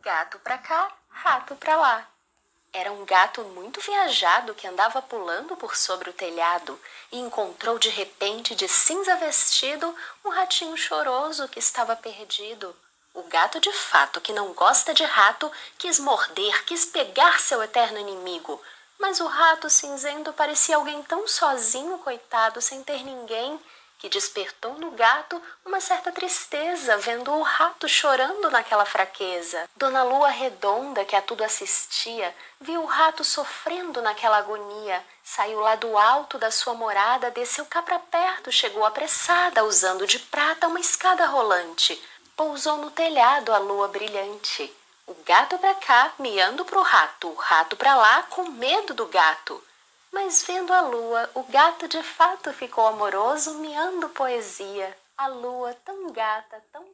Gato pra cá, rato pra lá. Era um gato muito viajado que andava pulando por sobre o telhado e encontrou de repente, de cinza vestido, um ratinho choroso que estava perdido. O gato de fato, que não gosta de rato, quis morder, quis pegar seu eterno inimigo. Mas o rato cinzento parecia alguém tão sozinho, coitado, sem ter ninguém, que despertou no gato uma certa tristeza vendo o rato chorando naquela fraqueza. Dona Lua Redonda, que a tudo assistia, viu o rato sofrendo naquela agonia, saiu lá do alto da sua morada, desceu cá para perto, chegou apressada, usando de prata uma escada rolante. Pousou no telhado a lua brilhante. O gato pra cá, miando pro rato, o rato pra lá, com medo do gato. Mas vendo a lua, o gato de fato ficou amoroso, miando poesia. A lua tão gata, tão.